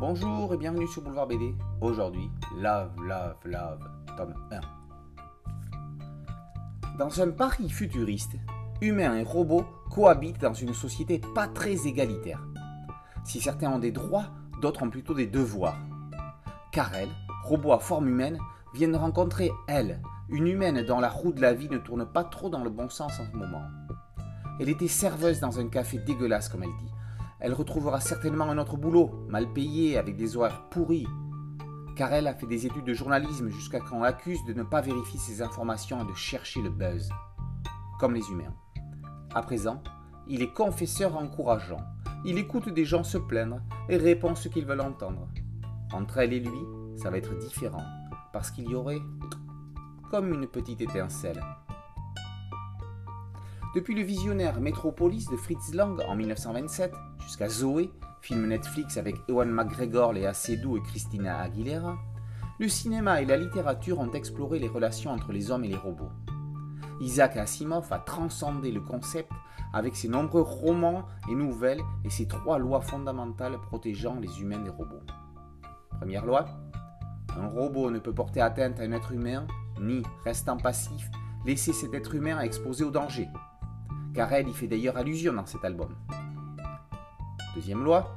Bonjour et bienvenue sur Boulevard BD. Aujourd'hui, Love, Love, Love, tome 1. Dans un Paris futuriste, humains et robots cohabitent dans une société pas très égalitaire. Si certains ont des droits, d'autres ont plutôt des devoirs. Karel, robot à forme humaine, vient de rencontrer elle, une humaine dont la roue de la vie ne tourne pas trop dans le bon sens en ce moment. Elle était serveuse dans un café dégueulasse, comme elle dit. Elle retrouvera certainement un autre boulot, mal payé, avec des horaires pourris. Car elle a fait des études de journalisme jusqu'à qu'on l'accuse de ne pas vérifier ses informations et de chercher le buzz. Comme les humains. À présent, il est confesseur encourageant. Il écoute des gens se plaindre et répond ce qu'ils veulent entendre. Entre elle et lui, ça va être différent, parce qu'il y aurait comme une petite étincelle. Depuis le visionnaire Metropolis de Fritz Lang en 1927 jusqu'à Zoé, film Netflix avec Ewan McGregor, Léa Seydoux et Christina Aguilera, le cinéma et la littérature ont exploré les relations entre les hommes et les robots. Isaac Asimov a transcendé le concept avec ses nombreux romans et nouvelles et ses trois lois fondamentales protégeant les humains des robots. Première loi, un robot ne peut porter atteinte à un être humain, ni, restant passif, laisser cet être humain exposé au danger car elle y fait d'ailleurs allusion dans cet album. Deuxième loi,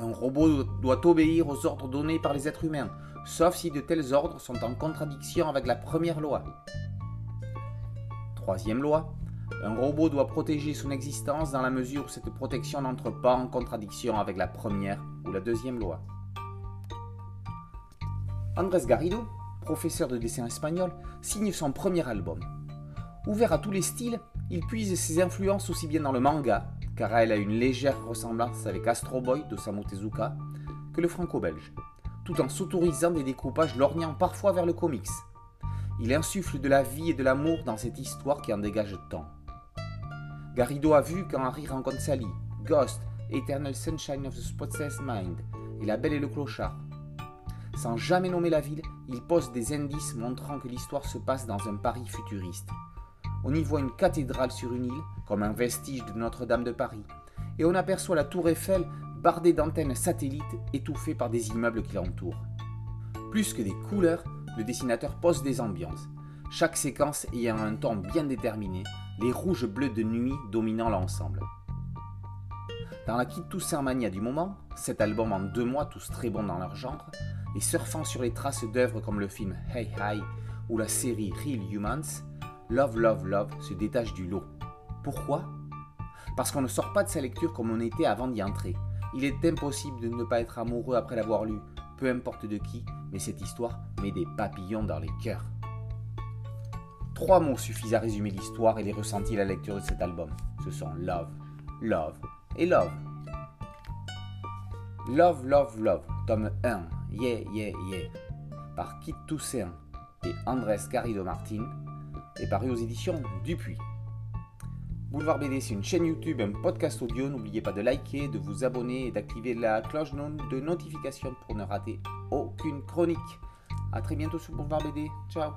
un robot doit obéir aux ordres donnés par les êtres humains, sauf si de tels ordres sont en contradiction avec la première loi. Troisième loi, un robot doit protéger son existence dans la mesure où cette protection n'entre pas en contradiction avec la première ou la deuxième loi. Andrés Garrido, professeur de dessin espagnol, signe son premier album. Ouvert à tous les styles, il puise ses influences aussi bien dans le manga, car elle a une légère ressemblance avec Astro Boy d'Osamu Tezuka, que le franco-belge, tout en s'autorisant des découpages lorgnant parfois vers le comics. Il insuffle de la vie et de l'amour dans cette histoire qui en dégage tant. Garrido a vu quand Harry rencontre Sally, Ghost, Eternal Sunshine of the Spotless Mind et La Belle et le Clochard. Sans jamais nommer la ville, il pose des indices montrant que l'histoire se passe dans un Paris futuriste, on y voit une cathédrale sur une île, comme un vestige de Notre-Dame de Paris, et on aperçoit la tour Eiffel bardée d'antennes satellites étouffées par des immeubles qui l'entourent. Plus que des couleurs, le dessinateur pose des ambiances, chaque séquence ayant un ton bien déterminé, les rouges bleus de nuit dominant l'ensemble. Dans la Kid Toussaint Mania du moment, cet album en deux mois tous très bons dans leur genre, et surfant sur les traces d'œuvres comme le film Hey Hi ou la série Real Humans, Love, Love, Love se détache du lot. Pourquoi? Parce qu'on ne sort pas de sa lecture comme on était avant d'y entrer. Il est impossible de ne pas être amoureux après l'avoir lu, peu importe de qui, mais cette histoire met des papillons dans les cœurs. Trois mots suffisent à résumer l'histoire et les ressentis à la lecture de cet album. Ce sont Love, Love et Love. Love, Love, Love, tome 1, Yeah, Yeah, Yeah, par Kit Toussaint et Andrés Garrido Martin, est paru aux éditions Dupuis. Boulevard BD, c'est une chaîne YouTube, un podcast audio. N'oubliez pas de liker, de vous abonner et d'activer la cloche de notification pour ne rater aucune chronique. A très bientôt sur Boulevard BD. Ciao